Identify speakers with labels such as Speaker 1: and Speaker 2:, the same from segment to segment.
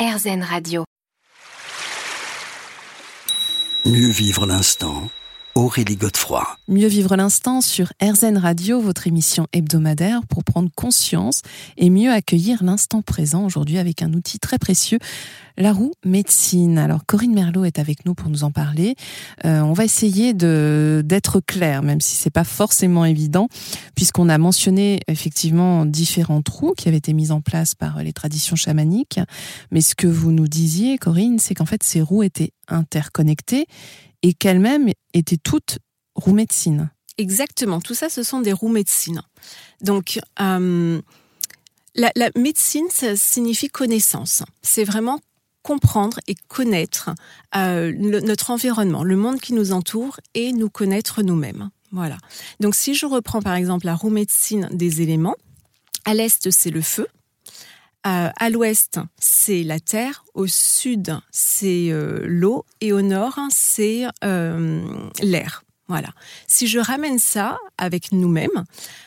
Speaker 1: RZN Radio.
Speaker 2: Mieux vivre l'instant. Aurélie Godefroy.
Speaker 3: Mieux vivre l'instant sur RZN Radio, votre émission hebdomadaire pour prendre conscience et mieux accueillir l'instant présent aujourd'hui avec un outil très précieux, la roue médecine. Alors Corinne Merlot est avec nous pour nous en parler. Euh, on va essayer de d'être clair, même si c'est pas forcément évident, puisqu'on a mentionné effectivement différents trous qui avaient été mis en place par les traditions chamaniques. Mais ce que vous nous disiez, Corinne, c'est qu'en fait ces roues étaient interconnectées et qu'elles-mêmes étaient toutes roues médecine.
Speaker 4: Exactement, tout ça, ce sont des roues médecine. Donc, euh, la, médecine, ça signifie connaissance. C'est vraiment comprendre et connaître euh, notre environnement, le monde qui nous entoure et nous connaître nous-mêmes. Voilà. Donc, si je reprends par exemple la roue médecine des éléments, à l'est, c'est le feu, euh, à l'ouest, c'est la terre, au sud, c'est euh, l'eau, et au nord, c'est euh, l'air. Voilà. Si je ramène ça avec nous-mêmes,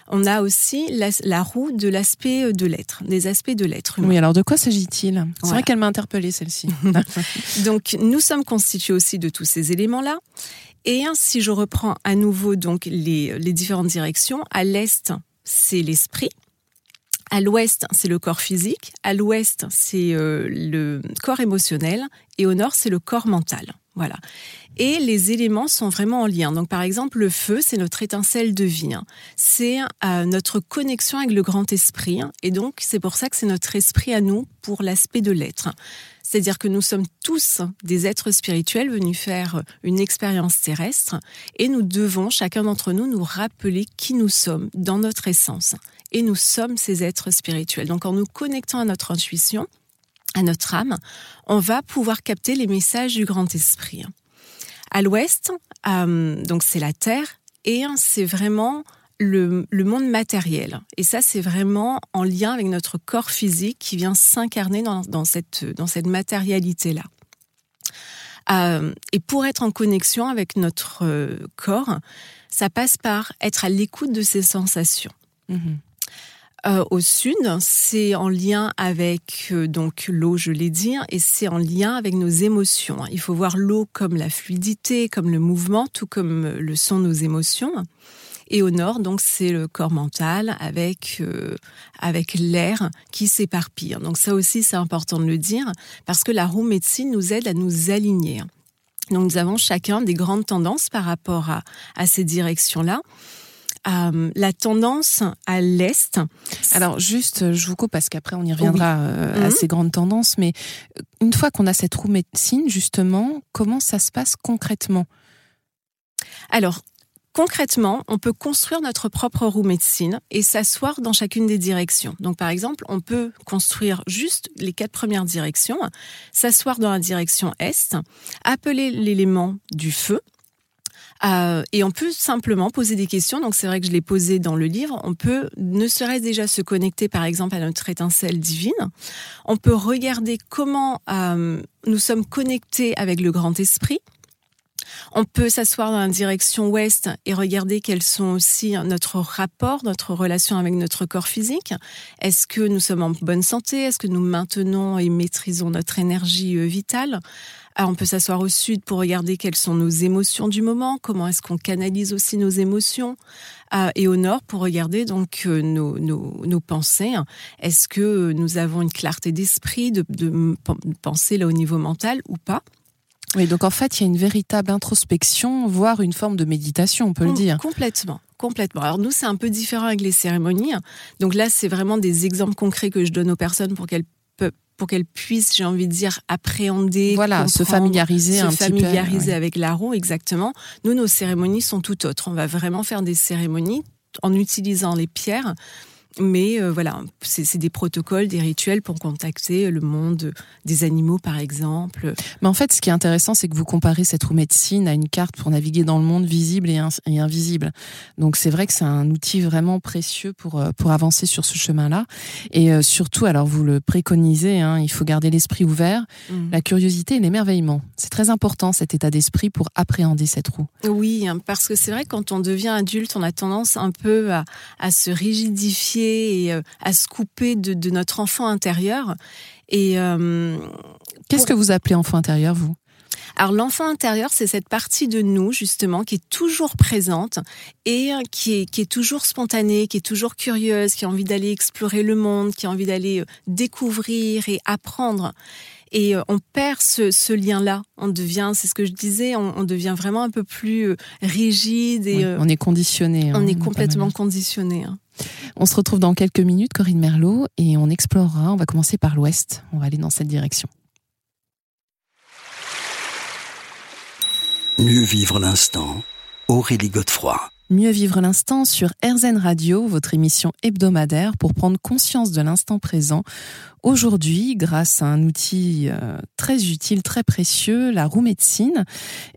Speaker 4: on a aussi la, roue de l'aspect de l'être, des aspects de l'être
Speaker 3: Oui, alors de quoi s'agit-il? C'est vrai qu'elle m'a interpellée celle-ci.
Speaker 4: donc nous sommes constitués aussi de tous ces éléments-là. Et si je reprends à nouveau donc les, les différentes directions, à l'est, c'est l'esprit. À l'ouest, c'est le corps physique. À l'ouest, c'est euh, le corps émotionnel. Et au nord, c'est le corps mental. Voilà. Et les éléments sont vraiment en lien. Donc, par exemple, le feu, c'est notre étincelle de vie. Hein. C'est euh, notre connexion avec le grand esprit. Hein. Et donc, c'est pour ça que c'est notre esprit à nous pour l'aspect de l'être. C'est-à-dire que nous sommes tous des êtres spirituels venus faire une expérience terrestre et nous devons, chacun d'entre nous, nous rappeler qui nous sommes dans notre essence et nous sommes ces êtres spirituels. Donc en nous connectant à notre intuition, à notre âme, on va pouvoir capter les messages du grand esprit. À l'ouest, euh, donc c'est la terre et c'est vraiment le, monde matériel. Et ça, c'est vraiment en lien avec notre corps physique qui vient s'incarner dans, cette, matérialité-là. Euh, et pour être en connexion avec notre euh, corps, ça passe par être à l'écoute de ses sensations. Mm-hmm. Euh, au sud, c'est en lien avec euh, donc l'eau, je l'ai dit, et c'est en lien avec nos émotions. Il faut voir l'eau comme la fluidité, comme le mouvement, tout comme euh, le sont nos émotions. Et au nord, donc, c'est le corps mental avec avec l'air qui s'éparpille. Donc ça aussi, c'est important de le dire parce que la roue médecine nous aide à nous aligner. Donc nous avons chacun des grandes tendances par rapport à, à ces directions-là. Euh, la tendance à l'Est.
Speaker 3: Alors juste, je vous coupe parce qu'après on y reviendra euh, à mhm. ces grandes tendances, mais euh, une fois qu'on a cette roue médecine, justement, comment ça se passe concrètement?
Speaker 4: Alors, Concrètement, on peut construire notre propre roue médecine et s'asseoir dans chacune des directions. Donc, par exemple, on peut construire juste les quatre premières directions, s'asseoir dans la direction Est, appeler l'élément du feu, euh, et on peut simplement poser des questions. Donc c'est vrai que je l'ai posé dans le livre. On peut ne serait-ce déjà se connecter par exemple à notre étincelle divine. On peut regarder comment euh, nous sommes connectés avec le grand esprit. On peut s'asseoir dans la direction ouest et regarder quels sont aussi notre rapport, notre relation avec notre corps physique. Est-ce que nous sommes en bonne santé? Est-ce que nous maintenons et maîtrisons notre énergie euh, vitale? Ah, on peut s'asseoir au sud pour regarder quelles sont nos émotions du moment, comment est-ce qu'on canalise aussi nos émotions, ah, et au nord pour regarder donc euh, nos, nos, pensées. Est-ce que nous avons une clarté d'esprit de, de penser là au niveau mental ou pas?
Speaker 3: Oui, donc en fait, il y a une véritable introspection, voire une forme de méditation, on peut le dire.
Speaker 4: Complètement. Complètement. Alors nous, c'est un peu différent avec les cérémonies. Donc là, c'est vraiment des exemples concrets que je donne aux personnes pour qu'elles pour qu'elles puissent, j'ai envie de dire, appréhender,
Speaker 3: voilà, se familiariser
Speaker 4: se
Speaker 3: un
Speaker 4: familiariser
Speaker 3: petit peu,
Speaker 4: avec la roue, exactement. Nous, nos cérémonies sont tout autres. On va vraiment faire des cérémonies en utilisant les pierres mais euh, voilà, c'est des protocoles, des rituels pour contacter le monde des animaux, par exemple.
Speaker 3: Mais en fait, ce qui est intéressant, c'est que vous comparez cette roue médecine à une carte pour naviguer dans le monde visible et, invisible. Donc c'est vrai que c'est un outil vraiment précieux pour euh, pour avancer sur ce chemin-là. Et euh, surtout, alors vous le préconisez, hein, il faut garder l'esprit ouvert, mmh. la curiosité et l'émerveillement. C'est très important cet état d'esprit pour appréhender cette roue.
Speaker 4: Oui, hein, parce que c'est vrai quand on devient adulte, on a tendance un peu à, à se rigidifier et euh, à se couper de, notre enfant intérieur. Et, euh,
Speaker 3: Qu'est-ce que vous appelez enfant intérieur, vous?
Speaker 4: Alors l'enfant intérieur, c'est cette partie de nous justement qui est toujours présente et qui est, qui est toujours spontanée, qui est toujours curieuse, qui a envie d'aller explorer le monde, qui a envie d'aller euh, découvrir et apprendre. Et euh, on perd ce, ce lien-là. On devient, c'est ce que je disais, on, devient vraiment un peu plus euh, rigide et
Speaker 3: on est conditionné.
Speaker 4: Hein, on est complètement conditionné. Hein.
Speaker 3: On se retrouve dans quelques minutes, Corinne Merlot, et on explorera. On va commencer par l'ouest. On va aller dans cette direction.
Speaker 2: Mieux vivre l'instant, Aurélie Godefroy.
Speaker 3: Mieux vivre l'instant sur RZN Radio, votre émission hebdomadaire pour prendre conscience de l'instant présent. Aujourd'hui, grâce à un outil euh, très utile, très précieux, la roue médecine.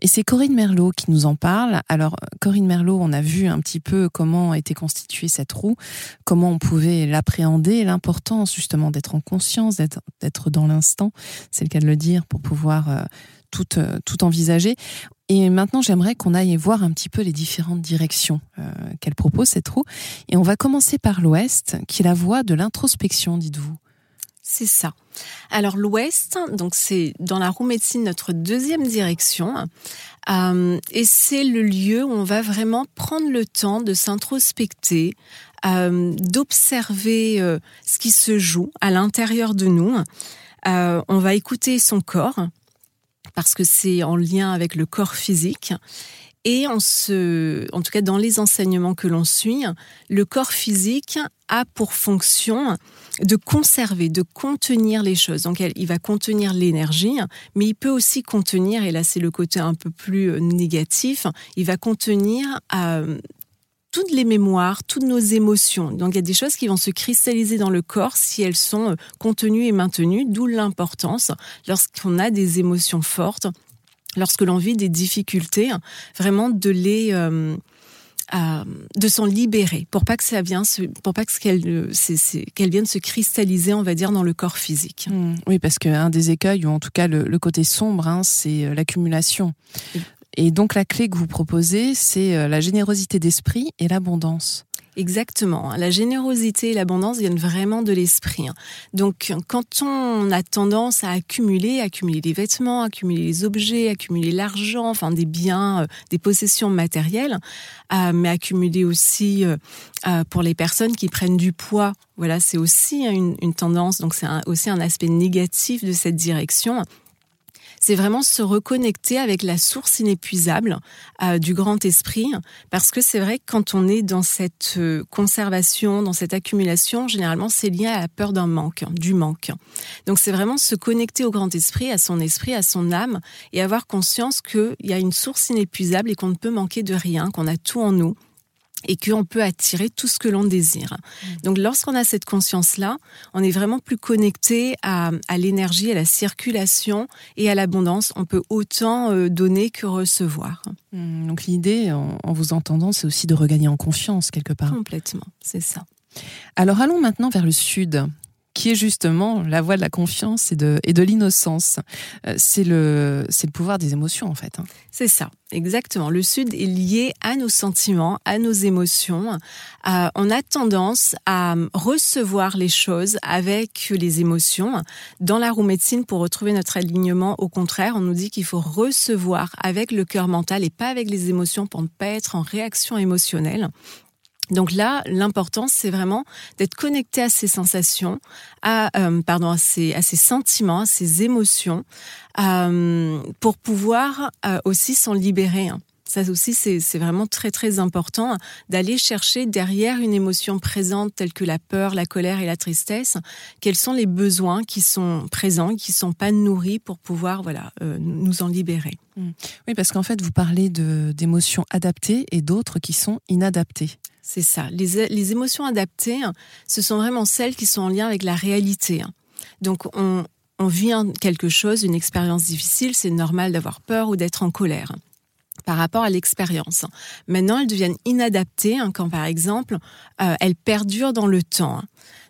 Speaker 3: Et c'est Corinne Merlot qui nous en parle. Alors, Corinne Merlot, on a vu un petit peu comment était constituée cette roue, comment on pouvait l'appréhender, l'importance justement d'être en conscience, d'être dans l'instant, c'est le cas de le dire, pour pouvoir euh, tout, euh, tout envisager. Et maintenant, j'aimerais qu'on aille voir un petit peu les différentes directions euh, qu'elle propose, cette roue. Et on va commencer par l'ouest, qui est la voie de l'introspection, dites-vous.
Speaker 4: C'est ça. Alors l'ouest, donc c'est dans la roue médecine notre deuxième direction, euh, et c'est le lieu où on va vraiment prendre le temps de s'introspecter, euh, d'observer euh, ce qui se joue à l'intérieur de nous. Euh, on va écouter son corps, parce que c'est en lien avec le corps physique. Et en tout cas dans les enseignements que l'on suit, le corps physique a pour fonction de conserver, de contenir les choses. Donc il va contenir l'énergie, mais il peut aussi contenir, et là c'est le côté un peu plus négatif, il va contenir euh, toutes les mémoires, toutes nos émotions. Donc il y a des choses qui vont se cristalliser dans le corps si elles sont euh, contenues et maintenues, d'où l'importance lorsqu'on a des émotions fortes, lorsque l'on vit des difficultés, vraiment de les euh, euh, de s'en libérer pour pas que ça vienne pour pas que qu'elle qu'elle vienne se cristalliser on va dire dans le corps physique.
Speaker 3: Mmh. oui parce qu'un des écueils ou en tout cas le, côté sombre hein, c'est l'accumulation. Et donc la clé que vous proposez, c'est euh, la générosité d'esprit et l'abondance.
Speaker 4: Exactement. La générosité et l'abondance viennent vraiment de l'esprit. Donc, quand on a tendance à accumuler, accumuler des vêtements, accumuler les objets, accumuler l'argent, enfin des biens, euh, des possessions matérielles, euh, mais accumuler aussi pour les personnes qui prennent du poids. Voilà, c'est aussi une, une, tendance. Donc, c'est aussi un aspect négatif de cette direction c'est vraiment se reconnecter avec la source inépuisable euh, du grand esprit, parce que c'est vrai que quand on est dans cette euh, conservation, dans cette accumulation, généralement c'est lié à la peur d'un manque, du manque. Donc c'est vraiment se connecter au grand esprit, à son esprit, à son âme, et avoir conscience qu'il y a une source inépuisable et qu'on ne peut manquer de rien, qu'on a tout en nous et qu'on peut attirer tout ce que l'on désire. Mm. Donc lorsqu'on a cette conscience-là, on est vraiment plus connecté à, l'énergie, à la circulation et à l'abondance. On peut autant euh, donner que recevoir.
Speaker 3: Mm. Donc l'idée, en, en vous entendant, c'est aussi de regagner en confiance quelque part.
Speaker 4: Complètement, c'est ça.
Speaker 3: Alors allons maintenant vers le sud qui est justement la voie de la confiance et de, l'innocence. Euh, c'est le, pouvoir des émotions, en fait. Hein.
Speaker 4: C'est ça, exactement. Le Sud est lié à nos sentiments, à nos émotions. On a tendance à recevoir les choses avec les émotions. Dans la roue médecine, pour retrouver notre alignement, au contraire, on nous dit qu'il faut recevoir avec le cœur mental et pas avec les émotions pour ne pas être en réaction émotionnelle. Donc là, l'important, c'est vraiment d'être connecté à ses sensations, à euh, pardon, à sentiments, à ses émotions, euh, pour pouvoir euh, aussi s'en libérer. Hein. Ça aussi, c'est vraiment très très important d'aller chercher derrière une émotion présente telle que la peur, la colère et la tristesse, quels sont les besoins qui sont présents, qui sont pas nourris pour pouvoir voilà euh, nous en libérer?
Speaker 3: Mmh. Oui, parce qu'en fait, vous parlez d'émotions adaptées et d'autres qui sont inadaptées.
Speaker 4: C'est ça. Les, les émotions adaptées, ce sont vraiment celles qui sont en lien avec la réalité. Donc, on, on vit quelque chose, une expérience difficile, c'est normal d'avoir peur ou d'être en colère par rapport à l'expérience. Maintenant, elles deviennent inadaptées hein, quand, par exemple, euh, elles perdurent dans le temps.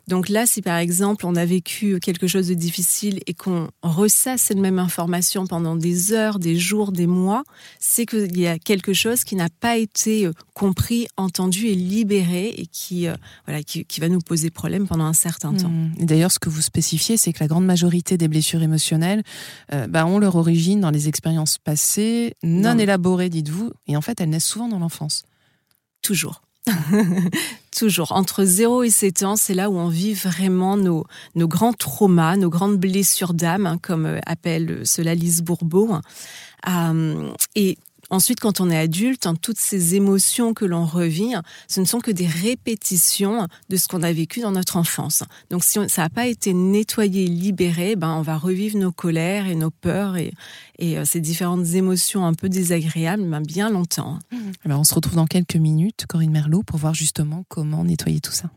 Speaker 4: Donc là, si par exemple on a vécu quelque chose de difficile et qu'on ressasse cette même information pendant des heures, des jours, des mois, c'est qu'il y a quelque chose qui n'a pas été euh, compris, entendu et libéré et qui, euh, voilà, qui, va nous poser problème pendant un certain temps.
Speaker 3: Mmh. Et d'ailleurs, ce que vous spécifiez, c'est que la grande majorité des blessures émotionnelles euh, bah, ont leur origine dans les expériences passées, non, élaborées, dites-vous, et en fait, elles naissent souvent dans l'enfance.
Speaker 4: Toujours. Toujours. Entre 0 et 7 ans, c'est là où on vit vraiment nos, nos grands traumas, nos grandes blessures d'âme, hein, comme euh, appelle cela Lise Bourbeau. Euh, et Ensuite, quand on est adulte, hein, toutes ces émotions que l'on revit, ce ne sont que des répétitions de ce qu'on a vécu dans notre enfance. Donc, si ça n'a pas été nettoyé, libéré, ben, on va revivre nos colères et nos peurs et, et euh, ces différentes émotions un peu désagréables ben, bien longtemps.
Speaker 3: Eh ben, on se retrouve dans quelques minutes, Corinne Merlot, pour voir justement comment nettoyer tout ça.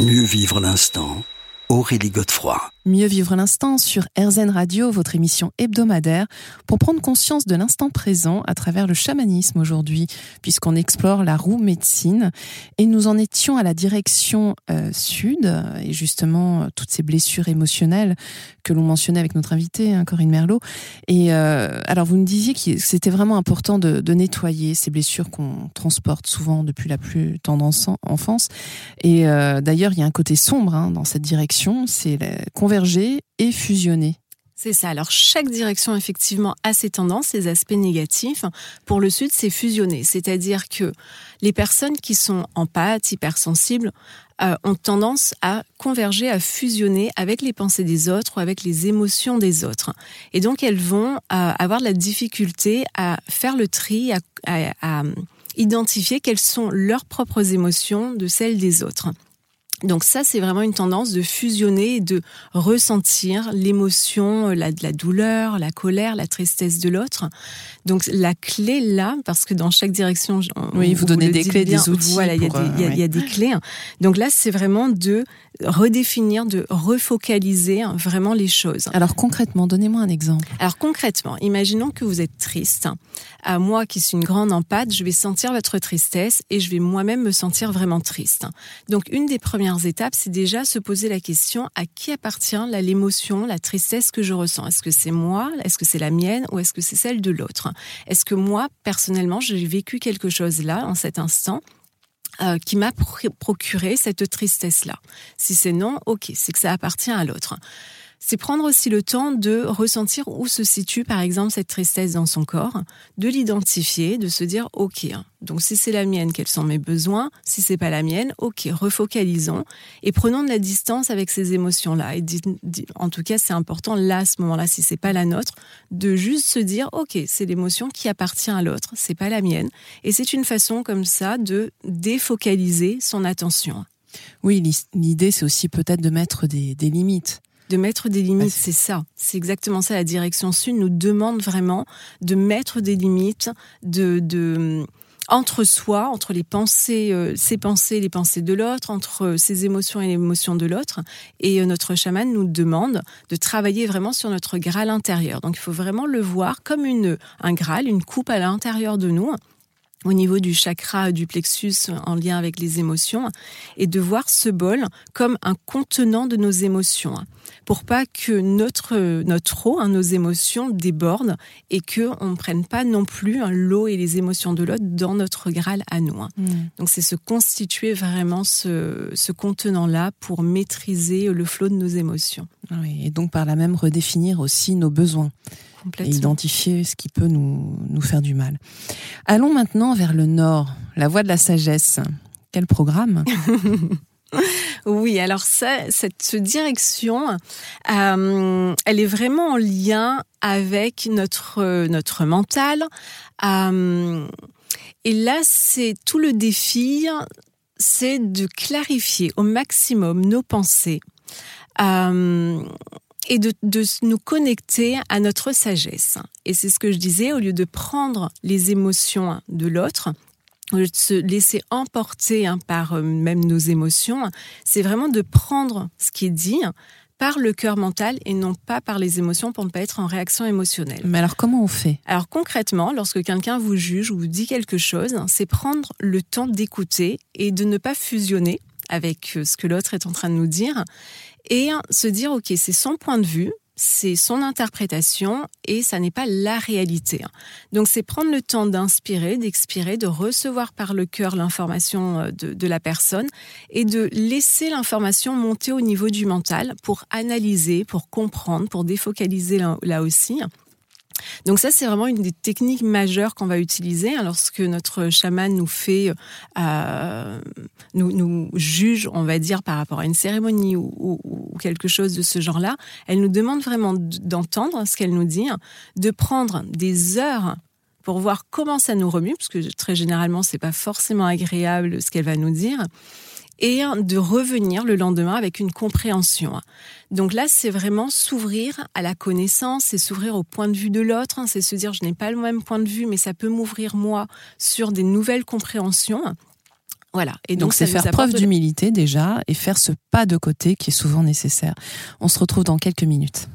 Speaker 2: Mieux vivre l'instant, Aurélie Godefroy.
Speaker 3: Mieux vivre l'instant sur RZN Radio, votre émission hebdomadaire, pour prendre conscience de l'instant présent à travers le chamanisme aujourd'hui, puisqu'on explore la roue médecine. Et nous en étions à la direction euh, sud, et justement toutes ces blessures émotionnelles que l'on mentionnait avec notre invitée, hein, Corinne Merlot. Et euh, alors vous nous disiez que c'était vraiment important de, nettoyer ces blessures qu'on transporte souvent depuis la plus tendance enfance. Et euh, d'ailleurs, il y a un côté sombre hein, dans cette direction, c'est la et fusionner.
Speaker 4: C'est ça. Alors chaque direction effectivement a ses tendances, ses aspects négatifs. Pour le Sud, c'est fusionner, c'est-à-dire que les personnes qui sont en pâte, hypersensibles, euh, ont tendance à converger, à fusionner avec les pensées des autres ou avec les émotions des autres. Et donc elles vont euh, avoir la difficulté à faire le tri, à identifier quelles sont leurs propres émotions de celles des autres. Donc ça, c'est vraiment une tendance de fusionner et de ressentir l'émotion, euh, la, douleur, la colère, la tristesse de l'autre. Donc la clé là, parce que dans chaque direction,
Speaker 3: oui, vous, donnez des clés, des outils.
Speaker 4: Voilà, il y, a des clés. Donc là, c'est vraiment de redéfinir, de refocaliser hein, vraiment les choses.
Speaker 3: Alors concrètement, donnez-moi un exemple.
Speaker 4: Alors concrètement, imaginons que vous êtes triste. À moi qui suis une grande empathe, je vais sentir votre tristesse et je vais moi-même me sentir vraiment triste. Donc une des premières étapes, c'est déjà se poser la question à qui appartient l'émotion, la tristesse que je ressens? Est-ce que c'est moi? Est-ce que c'est la mienne? Ou est-ce que c'est celle de l'autre? Est-ce que moi, personnellement, j'ai vécu quelque chose là, en cet instant euh, qui m'a procuré cette tristesse-là? Si c'est non, ok, c'est que ça appartient à l'autre c'est prendre aussi le temps de ressentir où se situe par exemple cette tristesse dans son corps, de l'identifier, de se dire ok, donc si c'est la mienne, quels sont mes besoins? Si c'est pas la mienne, ok, refocalisons et prenons de la distance avec ces émotions-là. Et en tout cas, c'est important là à ce moment-là, si c'est pas la nôtre, de juste se dire ok, c'est l'émotion qui appartient à l'autre, c'est pas la mienne. Et c'est une façon comme ça de défocaliser son attention.
Speaker 3: Oui, l'idée c'est aussi peut-être de mettre des limites
Speaker 4: de mettre des limites, c'est ça. C'est exactement ça. La direction sud nous demande vraiment de mettre des limites, de, de entre soi, entre les pensées, euh, ses pensées, les pensées de l'autre, entre ses émotions et les émotions de l'autre. Et euh, notre chaman nous demande de travailler vraiment sur notre Graal intérieur. Donc il faut vraiment le voir comme une, un Graal, une coupe à l'intérieur de nous au niveau du chakra du plexus en lien avec les émotions et de voir ce bol comme un contenant de nos émotions pour pas que notre notre eau, hein, nos émotions débordent et que on ne prenne pas non plus hein, l'eau et les émotions de l'autre dans notre Graal à nous. Hein. Mm. Donc c'est se constituer vraiment ce, ce contenant là pour maîtriser le flot de nos émotions.
Speaker 3: Oui, et donc par là même redéfinir aussi nos besoins et identifier ce qui peut nous, nous faire du mal. Allons maintenant vers le nord, la voie de la sagesse. Quel programme?
Speaker 4: Oui, alors ça, cette direction, euh, elle est vraiment en lien avec notre notre mental. Euh, et là, c'est tout le défi, c'est de clarifier au maximum nos pensées. Euh, et de, nous connecter à notre sagesse. Et c'est ce que je disais, au lieu de prendre les émotions de l'autre, de se laisser emporter hein, par euh, même nos émotions, c'est vraiment de prendre ce qui est dit par le cœur mental et non pas par les émotions pour ne pas être en réaction émotionnelle.
Speaker 3: Mais alors comment on fait?
Speaker 4: Alors concrètement, lorsque quelqu'un vous juge ou vous dit quelque chose, c'est prendre le temps d'écouter et de ne pas fusionner avec euh, ce que l'autre est en train de nous dire et se dire ok c'est son point de vue c'est son interprétation et ça n'est pas la réalité. Donc c'est prendre le temps d'inspirer, d'expirer, de recevoir par le cœur l'information euh, de, la personne et de laisser l'information monter au niveau du mental pour analyser, pour comprendre, pour défocaliser là aussi donc ça, c'est vraiment une des techniques majeures qu'on va utiliser lorsque notre chaman nous fait, euh, nous, nous juge, on va dire, par rapport à une cérémonie ou, ou quelque chose de ce genre-là. Elle nous demande vraiment d'entendre ce qu'elle nous dit, de prendre des heures pour voir comment ça nous remue, parce que très généralement, c'est pas forcément agréable ce qu'elle va nous dire et de revenir le lendemain avec une compréhension. Donc là, c'est vraiment s'ouvrir à la connaissance, et s'ouvrir au point de vue de l'autre, hein. c'est se dire je n'ai pas le même point de vue, mais ça peut m'ouvrir moi sur des nouvelles compréhensions. Voilà.
Speaker 3: Et donc, c'est faire preuve d'humilité déjà et faire ce pas de côté qui est souvent nécessaire. On se retrouve dans quelques minutes.